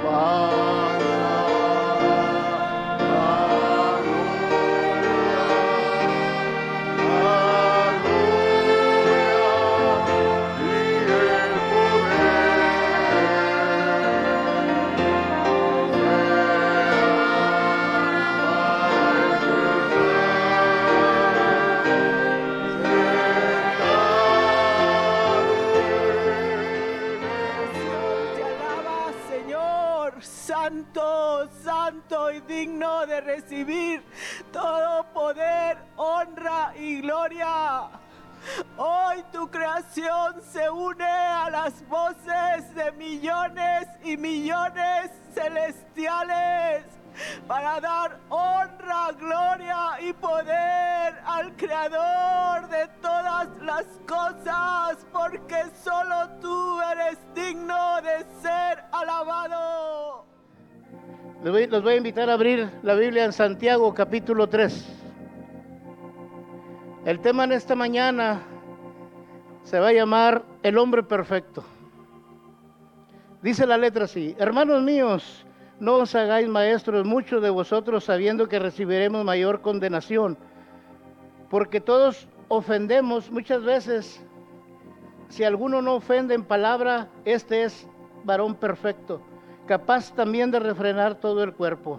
Te y gloria. Hoy tu creación se une a las voces de millones y millones celestiales para dar honra, gloria y poder al Creador de todas las cosas, porque solo tú eres digno de ser alabado. Les voy, los voy a invitar a abrir la Biblia en Santiago capítulo 3. El tema en esta mañana se va a llamar El hombre perfecto. Dice la letra así, hermanos míos, no os hagáis maestros muchos de vosotros sabiendo que recibiremos mayor condenación, porque todos ofendemos muchas veces. Si alguno no ofende en palabra, este es varón perfecto, capaz también de refrenar todo el cuerpo.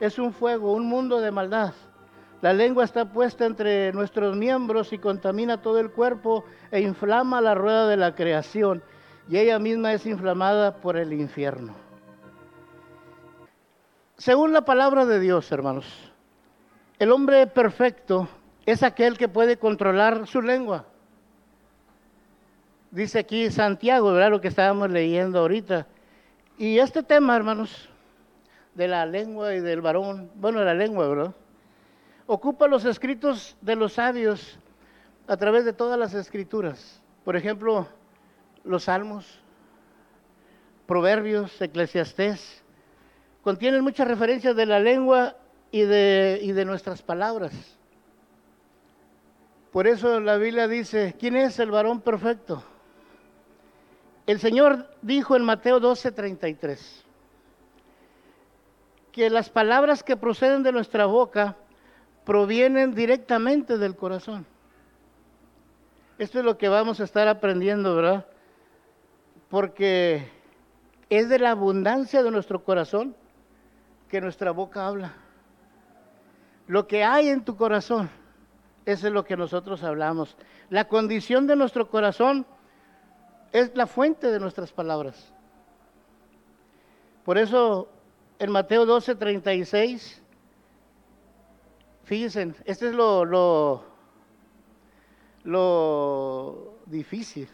es un fuego, un mundo de maldad. La lengua está puesta entre nuestros miembros y contamina todo el cuerpo e inflama la rueda de la creación. Y ella misma es inflamada por el infierno. Según la palabra de Dios, hermanos, el hombre perfecto es aquel que puede controlar su lengua. Dice aquí Santiago, ¿verdad? Lo que estábamos leyendo ahorita. Y este tema, hermanos, de la lengua y del varón, bueno, de la lengua, ¿verdad? Ocupa los escritos de los sabios a través de todas las escrituras. Por ejemplo, los salmos, proverbios, eclesiastés, contienen muchas referencias de la lengua y de, y de nuestras palabras. Por eso la Biblia dice, ¿quién es el varón perfecto? El Señor dijo en Mateo 12:33 que las palabras que proceden de nuestra boca provienen directamente del corazón. Esto es lo que vamos a estar aprendiendo, ¿verdad? Porque es de la abundancia de nuestro corazón que nuestra boca habla. Lo que hay en tu corazón, es lo que nosotros hablamos. La condición de nuestro corazón es la fuente de nuestras palabras. Por eso en Mateo 12, 36, fíjense, este es lo, lo, difícil.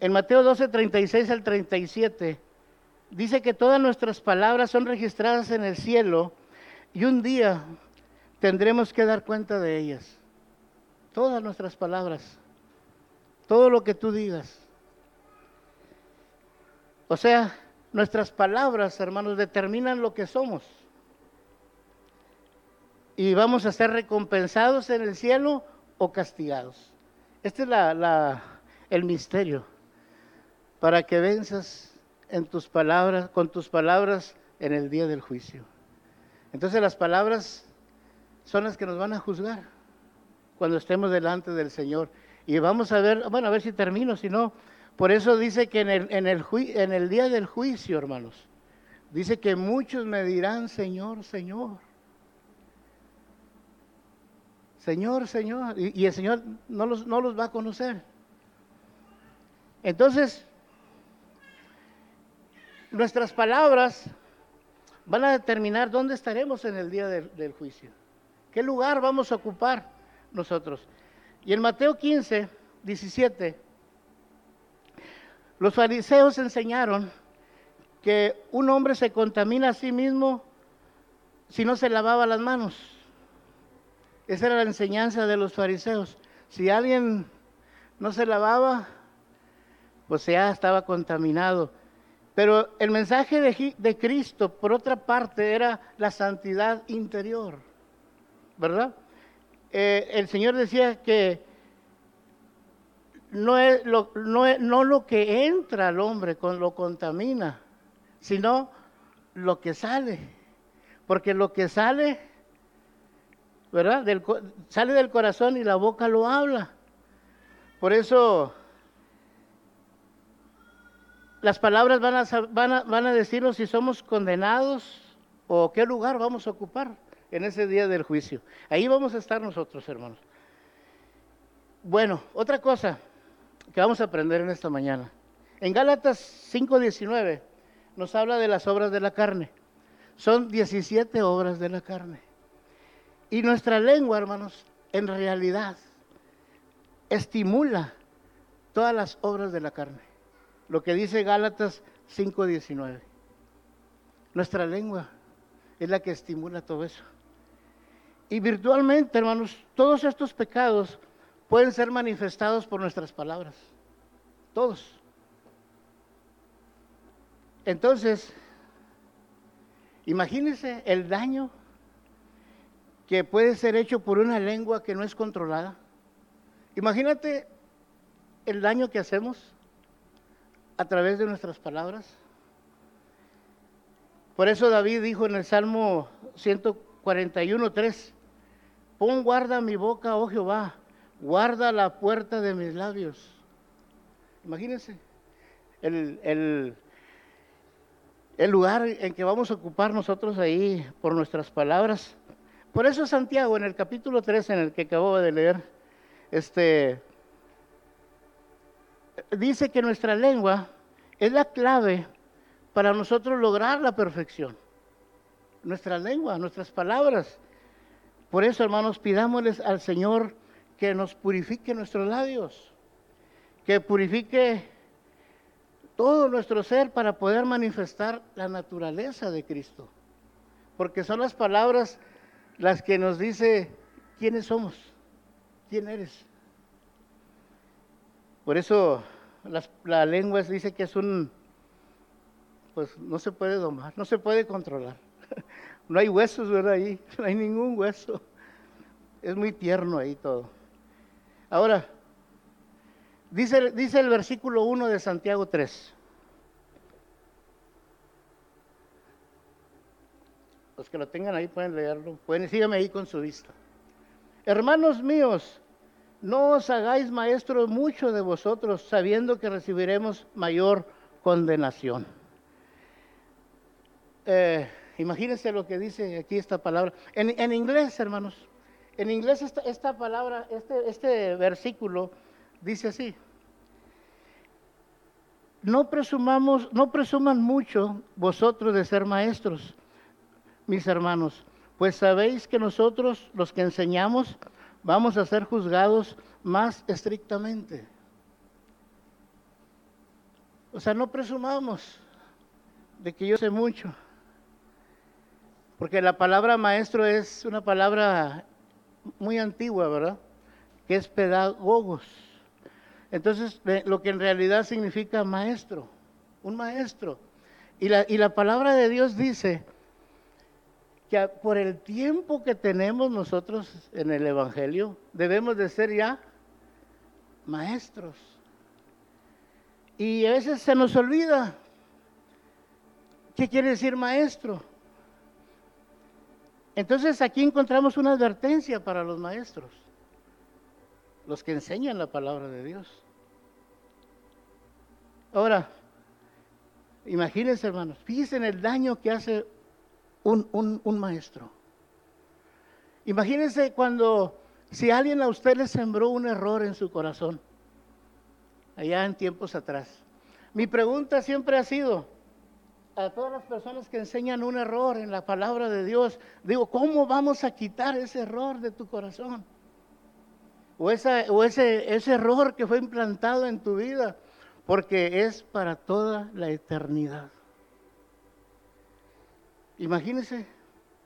En Mateo 12, 36 al 37, dice que todas nuestras palabras son registradas en el cielo y un día tendremos que dar cuenta de ellas. Todas nuestras palabras, todo lo que tú digas. O sea, nuestras palabras, hermanos, determinan lo que somos. Y vamos a ser recompensados en el cielo o castigados. Este es el misterio. Para que venzas en tus palabras, con tus palabras en el día del juicio. Entonces las palabras son las que nos van a juzgar cuando estemos delante del Señor. Y vamos a ver, bueno, a ver si termino, si no, por eso dice que en el, día del juicio, hermanos, dice que muchos me dirán, Señor, Señor. Señor, Señor. Y, y el Señor no los, no los va a conocer. Entonces, nuestras palabras van a determinar dónde estaremos en el día del, del juicio. ¿Qué lugar vamos a ocupar nosotros? Y en Mateo 15, 17, los fariseos enseñaron que un hombre se contamina a sí mismo si no se lavaba las manos. Esa era la enseñanza de los fariseos. Si alguien no se lavaba, pues ya estaba contaminado. Pero el mensaje de, Cristo, por otra parte, era la santidad interior, ¿verdad? Eh, el Señor decía que no, es lo, no, no lo que entra al hombre con, lo contamina, sino lo que sale. Porque lo que sale, ¿verdad? sale del corazón y la boca lo habla. Por eso las palabras van a, van, a, van a decirnos si somos condenados o qué lugar vamos a ocupar en ese día del juicio. Ahí vamos a estar nosotros, hermanos. Bueno, otra cosa que vamos a aprender en esta mañana. En Gálatas 5:19 nos habla de las obras de la carne. Son 17 obras de la carne. Y nuestra lengua, hermanos, en realidad estimula todas las obras de la carne. Lo que dice Gálatas 5:19. Nuestra lengua es la que estimula todo eso. Y virtualmente, hermanos, todos estos pecados pueden ser manifestados por nuestras palabras. Todos. Entonces, imagínense el daño que puede ser hecho por una lengua que no es controlada. Imagínate el daño que hacemos a través de nuestras palabras. Por eso David dijo en el Salmo 141.3, pon guarda mi boca, oh Jehová, guarda la puerta de mis labios. Imagínense el, el, lugar en que vamos a ocupar nosotros ahí por nuestras palabras. Por eso Santiago, en el capítulo 3, en el que acabo de leer, este, dice que nuestra lengua es la clave para nosotros lograr la perfección. Nuestra lengua, nuestras palabras. Por eso, hermanos, pidámosles al Señor que nos purifique nuestros labios, que purifique todo nuestro ser para poder manifestar la naturaleza de Cristo. Porque son las palabras las que nos dice quiénes somos, quién eres. Por eso la lengua dice que es un, pues no se puede domar, no se puede controlar. No hay huesos. Ahí, no hay ningún hueso. Es muy tierno ahí todo. Ahora, dice, dice el versículo 1 de Santiago 3. Los que lo tengan ahí pueden leerlo. Pueden, síganme ahí con su vista. Hermanos míos, no os hagáis maestros mucho de vosotros, sabiendo que recibiremos mayor condenación. Eh, imagínense lo que dice aquí esta palabra. en inglés, hermanos, en inglés esta, palabra, este, este versículo dice así. No presumamos, no presuman mucho vosotros de ser maestros, mis hermanos, pues sabéis que nosotros, los que enseñamos, vamos a ser juzgados más estrictamente. O sea, no presumamos de que yo sé mucho, porque la palabra maestro es una palabra muy antigua, ¿verdad? Que es pedagogos. Entonces, lo que en realidad significa maestro, un maestro. Y la, y la palabra de Dios dice que por el tiempo que tenemos nosotros en el Evangelio, debemos de ser ya maestros. Y a veces se nos olvida qué quiere decir maestro. Entonces aquí encontramos una advertencia para los maestros, los que enseñan la palabra de Dios. Ahora, imagínense hermanos, fíjense en el daño que hace un, un maestro. Imagínense cuando, si alguien a usted le sembró un error en su corazón, allá en tiempos atrás. Mi pregunta siempre ha sido, a todas las personas que enseñan un error en la palabra de Dios, digo, ¿cómo vamos a quitar ese error de tu corazón? O, esa, o ese, ese error que fue implantado en tu vida, porque es para toda la eternidad. Imagínense.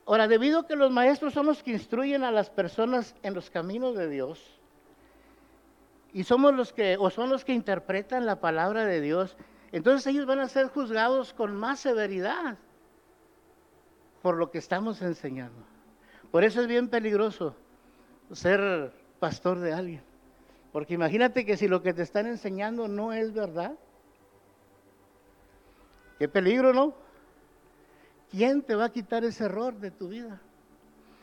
Ahora, debido a que los maestros son los que instruyen a las personas en los caminos de Dios, y somos los que, o son los que interpretan la palabra de Dios, entonces ellos van a ser juzgados con más severidad por lo que estamos enseñando. Por eso es bien peligroso ser pastor de alguien. Porque imagínate que si lo que te están enseñando no es verdad, qué peligro, ¿no? ¿Quién te va a quitar ese error de tu vida?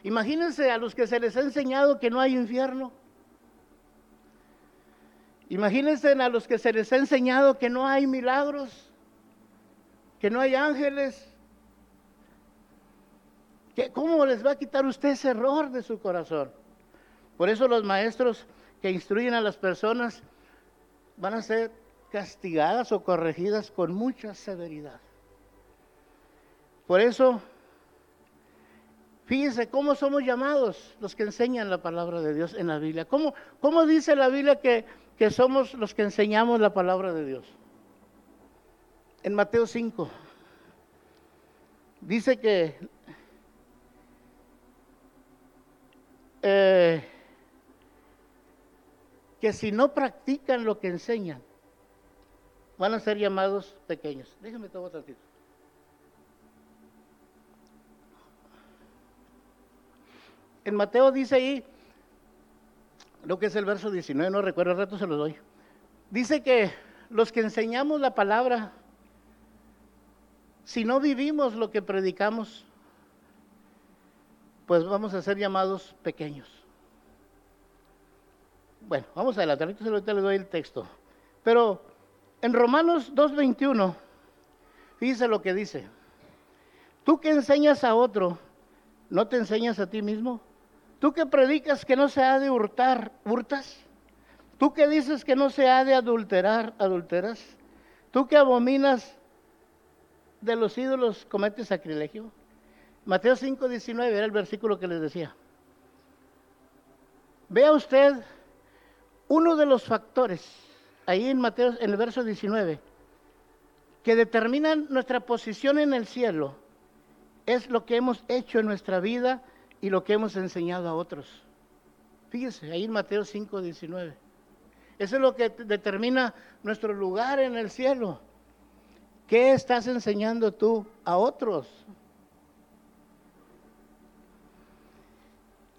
Imagínense a los que se les ha enseñado que no hay infierno. Imagínense a los que se les ha enseñado que no hay milagros, que no hay ángeles. ¿Cómo les va a quitar usted ese error de su corazón? Por eso los maestros que instruyen a las personas van a ser castigadas o corregidas con mucha severidad. Por eso, fíjense cómo somos llamados los que enseñan la palabra de Dios en la Biblia. ¿Cómo, cómo dice la Biblia que, que somos los que enseñamos la palabra de Dios? En Mateo 5 dice que eh, que si no practican lo que enseñan, van a ser llamados pequeños. Déjenme tomar tantito. En Mateo dice ahí, lo que es el verso 19, no recuerdo, el rato se lo doy. Dice que los que enseñamos la palabra, si no vivimos lo que predicamos, pues vamos a ser llamados pequeños. Bueno, vamos a adelantar, ahorita le doy el texto. Pero en Romanos 2.21, fíjese lo que dice. Tú que enseñas a otro, ¿no te enseñas a ti mismo? Tú que predicas que no se ha de hurtar, hurtas. Tú que dices que no se ha de adulterar, adulteras. Tú que abominas de los ídolos, cometes sacrilegio. Mateo 5, 19 era el versículo que les decía. Vea usted uno de los factores, ahí en Mateo, en el verso 19, que determinan nuestra posición en el cielo, es lo que hemos hecho en nuestra vida y lo que hemos enseñado a otros. Fíjese, ahí en Mateo 5, 19. Eso es lo que determina nuestro lugar en el cielo. ¿Qué estás enseñando tú a otros?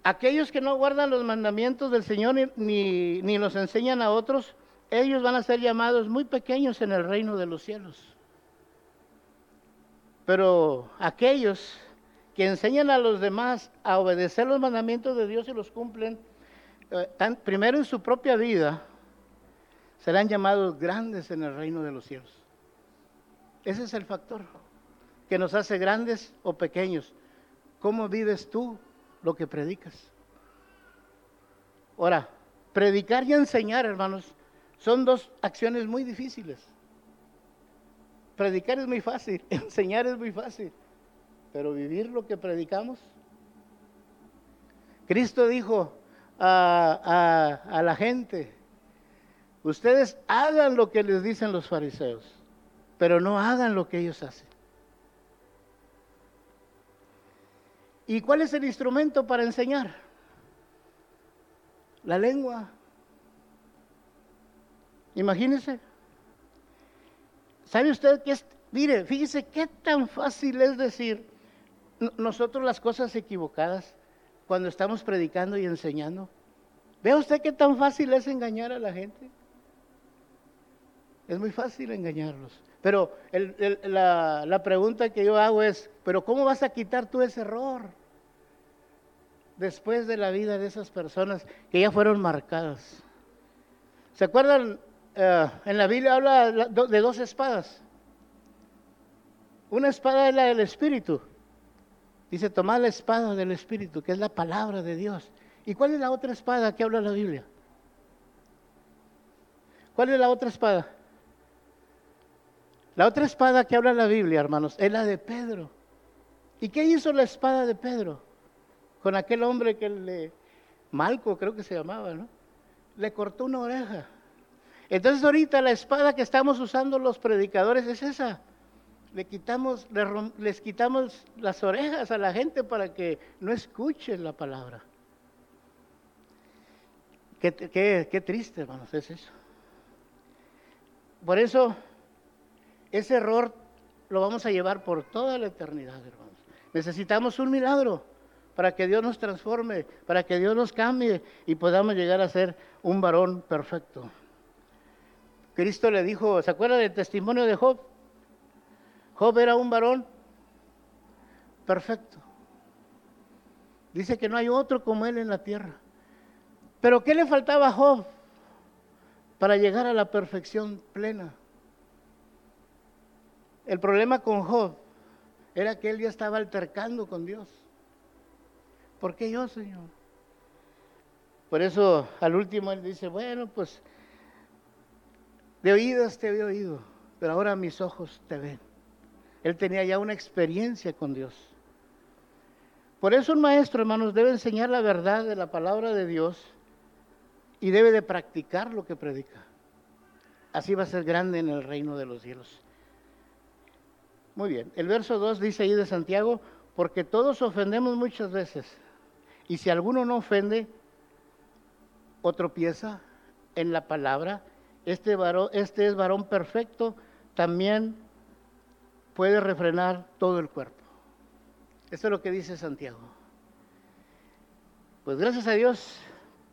Aquellos que no guardan los mandamientos del Señor ni, ni los enseñan a otros, ellos van a ser llamados muy pequeños en el reino de los cielos. Pero aquellos que enseñan a los demás a obedecer los mandamientos de Dios y los cumplen, eh, primero en su propia vida, serán llamados grandes en el reino de los cielos. Ese es el factor que nos hace grandes o pequeños. ¿Cómo vives tú lo que predicas? Ahora, predicar y enseñar, hermanos, son dos acciones muy difíciles. Predicar es muy fácil, enseñar es muy fácil pero vivir lo que predicamos. Cristo dijo a, la gente, ustedes hagan lo que les dicen los fariseos, pero no hagan lo que ellos hacen. ¿Y cuál es el instrumento para enseñar? La lengua. Imagínese. ¿Sabe usted qué es? Mire, fíjese qué tan fácil es decir, nosotros las cosas equivocadas cuando estamos predicando y enseñando. ¿Ve usted qué tan fácil es engañar a la gente? Es muy fácil engañarlos. Pero la, la pregunta que yo hago es, ¿pero cómo vas a quitar tú ese error? Después de la vida de esas personas que ya fueron marcadas. ¿Se acuerdan? Eh, en la Biblia habla de dos espadas. Una espada es la del Espíritu Dice, tomad la espada del Espíritu, que es la palabra de Dios. ¿Y cuál es la otra espada que habla la Biblia? ¿Cuál es la otra espada? La otra espada que habla la Biblia, hermanos, es la de Pedro. ¿Y qué hizo la espada de Pedro? Con aquel hombre que le, Malco creo que se llamaba, ¿no? Le cortó una oreja. Entonces ahorita la espada que estamos usando los predicadores es esa, le quitamos, les quitamos las orejas a la gente para que no escuchen la palabra. Qué, qué triste, hermanos, es eso. Por eso, ese error lo vamos a llevar por toda la eternidad, hermanos. Necesitamos un milagro para que Dios nos transforme, para que Dios nos cambie y podamos llegar a ser un varón perfecto. Cristo le dijo, ¿se acuerda del testimonio de Job? Job era un varón perfecto. Dice que no hay otro como él en la tierra. Pero ¿qué le faltaba a Job para llegar a la perfección plena? El problema con Job era que él ya estaba altercando con Dios. ¿Por qué yo, Señor? Por eso al último él dice, bueno, pues de oídas te había oído, pero ahora mis ojos te ven. Él tenía ya una experiencia con Dios. Por eso un maestro, hermanos, debe enseñar la verdad de la palabra de Dios y debe de practicar lo que predica. Así va a ser grande en el reino de los cielos. Muy bien, el verso 2 dice ahí de Santiago, porque todos ofendemos muchas veces. Y si alguno no ofende o tropieza en la palabra, este, varón, este es varón perfecto, también puede refrenar todo el cuerpo. Eso es lo que dice Santiago. Pues gracias a Dios,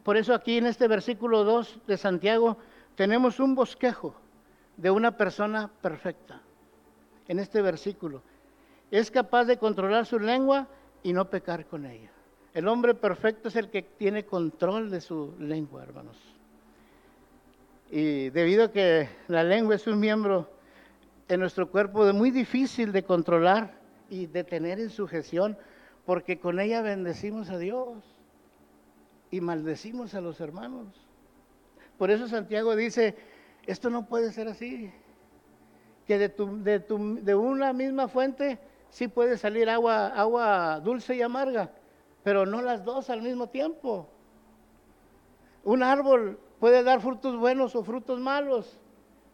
por eso aquí en este versículo 2 de Santiago tenemos un bosquejo de una persona perfecta. En este versículo. Es capaz de controlar su lengua y no pecar con ella. El hombre perfecto es el que tiene control de su lengua, hermanos. Y debido a que la lengua es un miembro en nuestro cuerpo de muy difícil de controlar y de tener en sujeción, porque con ella bendecimos a Dios y maldecimos a los hermanos. Por eso Santiago dice, esto no puede ser así, que de, tu, de, tu, de una misma fuente sí puede salir agua, agua dulce y amarga, pero no las dos al mismo tiempo. Un árbol puede dar frutos buenos o frutos malos,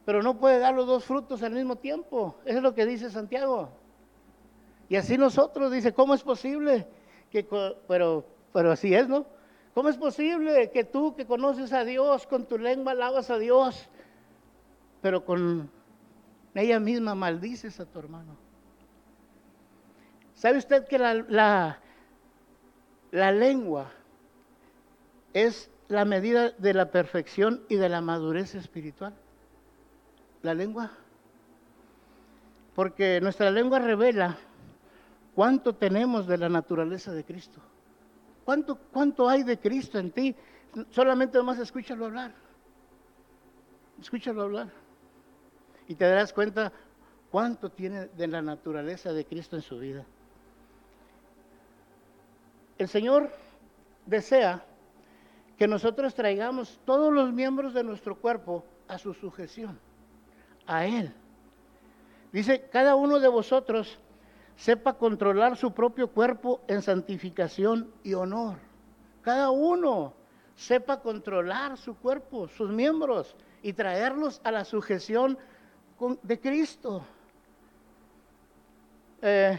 pero no puede dar los dos frutos al mismo tiempo. Eso es lo que dice Santiago. Y así nosotros, dice, ¿cómo es posible? Que, pero, pero así es, ¿no? ¿Cómo es posible que tú que conoces a Dios, con tu lengua alabas a Dios, pero con ella misma maldices a tu hermano? ¿Sabe usted que la, la, la lengua es la medida de la perfección y de la madurez espiritual? La lengua. Porque nuestra lengua revela cuánto tenemos de la naturaleza de Cristo. ¿Cuánto, cuánto hay de Cristo en ti? Solamente nomás escúchalo hablar. Escúchalo hablar. Y te darás cuenta cuánto tiene de la naturaleza de Cristo en su vida. El Señor desea que nosotros traigamos todos los miembros de nuestro cuerpo a su sujeción, a Él. Dice, cada uno de vosotros sepa controlar su propio cuerpo en santificación y honor. Cada uno sepa controlar su cuerpo, sus miembros, y traerlos a la sujeción de Cristo. Eh,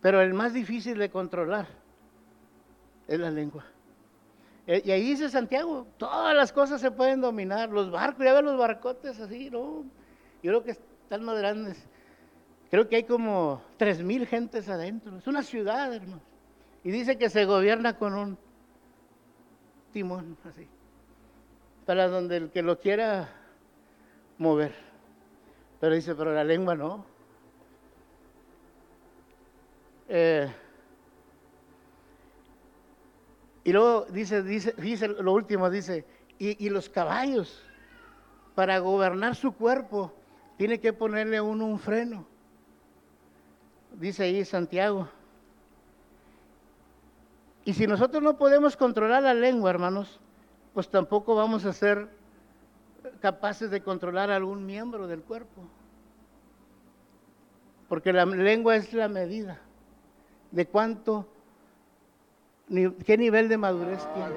pero el más difícil de controlar es la lengua. Eh, y ahí dice Santiago, todas las cosas se pueden dominar, los barcos, ya ven los barcotes así, ¿no? Yo creo que están más grandes. Creo que hay como tres mil gentes adentro. Es una ciudad, hermano. Y dice que se gobierna con un timón así. Para donde el que lo quiera mover. Pero dice, pero la lengua no. Eh, y luego dice, dice, dice lo último, dice, y, los caballos, para gobernar su cuerpo, tiene que ponerle uno un freno. Dice ahí Santiago. Y si nosotros no podemos controlar la lengua, hermanos, pues tampoco vamos a ser capaces de controlar algún miembro del cuerpo. Porque la lengua es la medida de cuánto ¿Qué nivel de madurez tienes?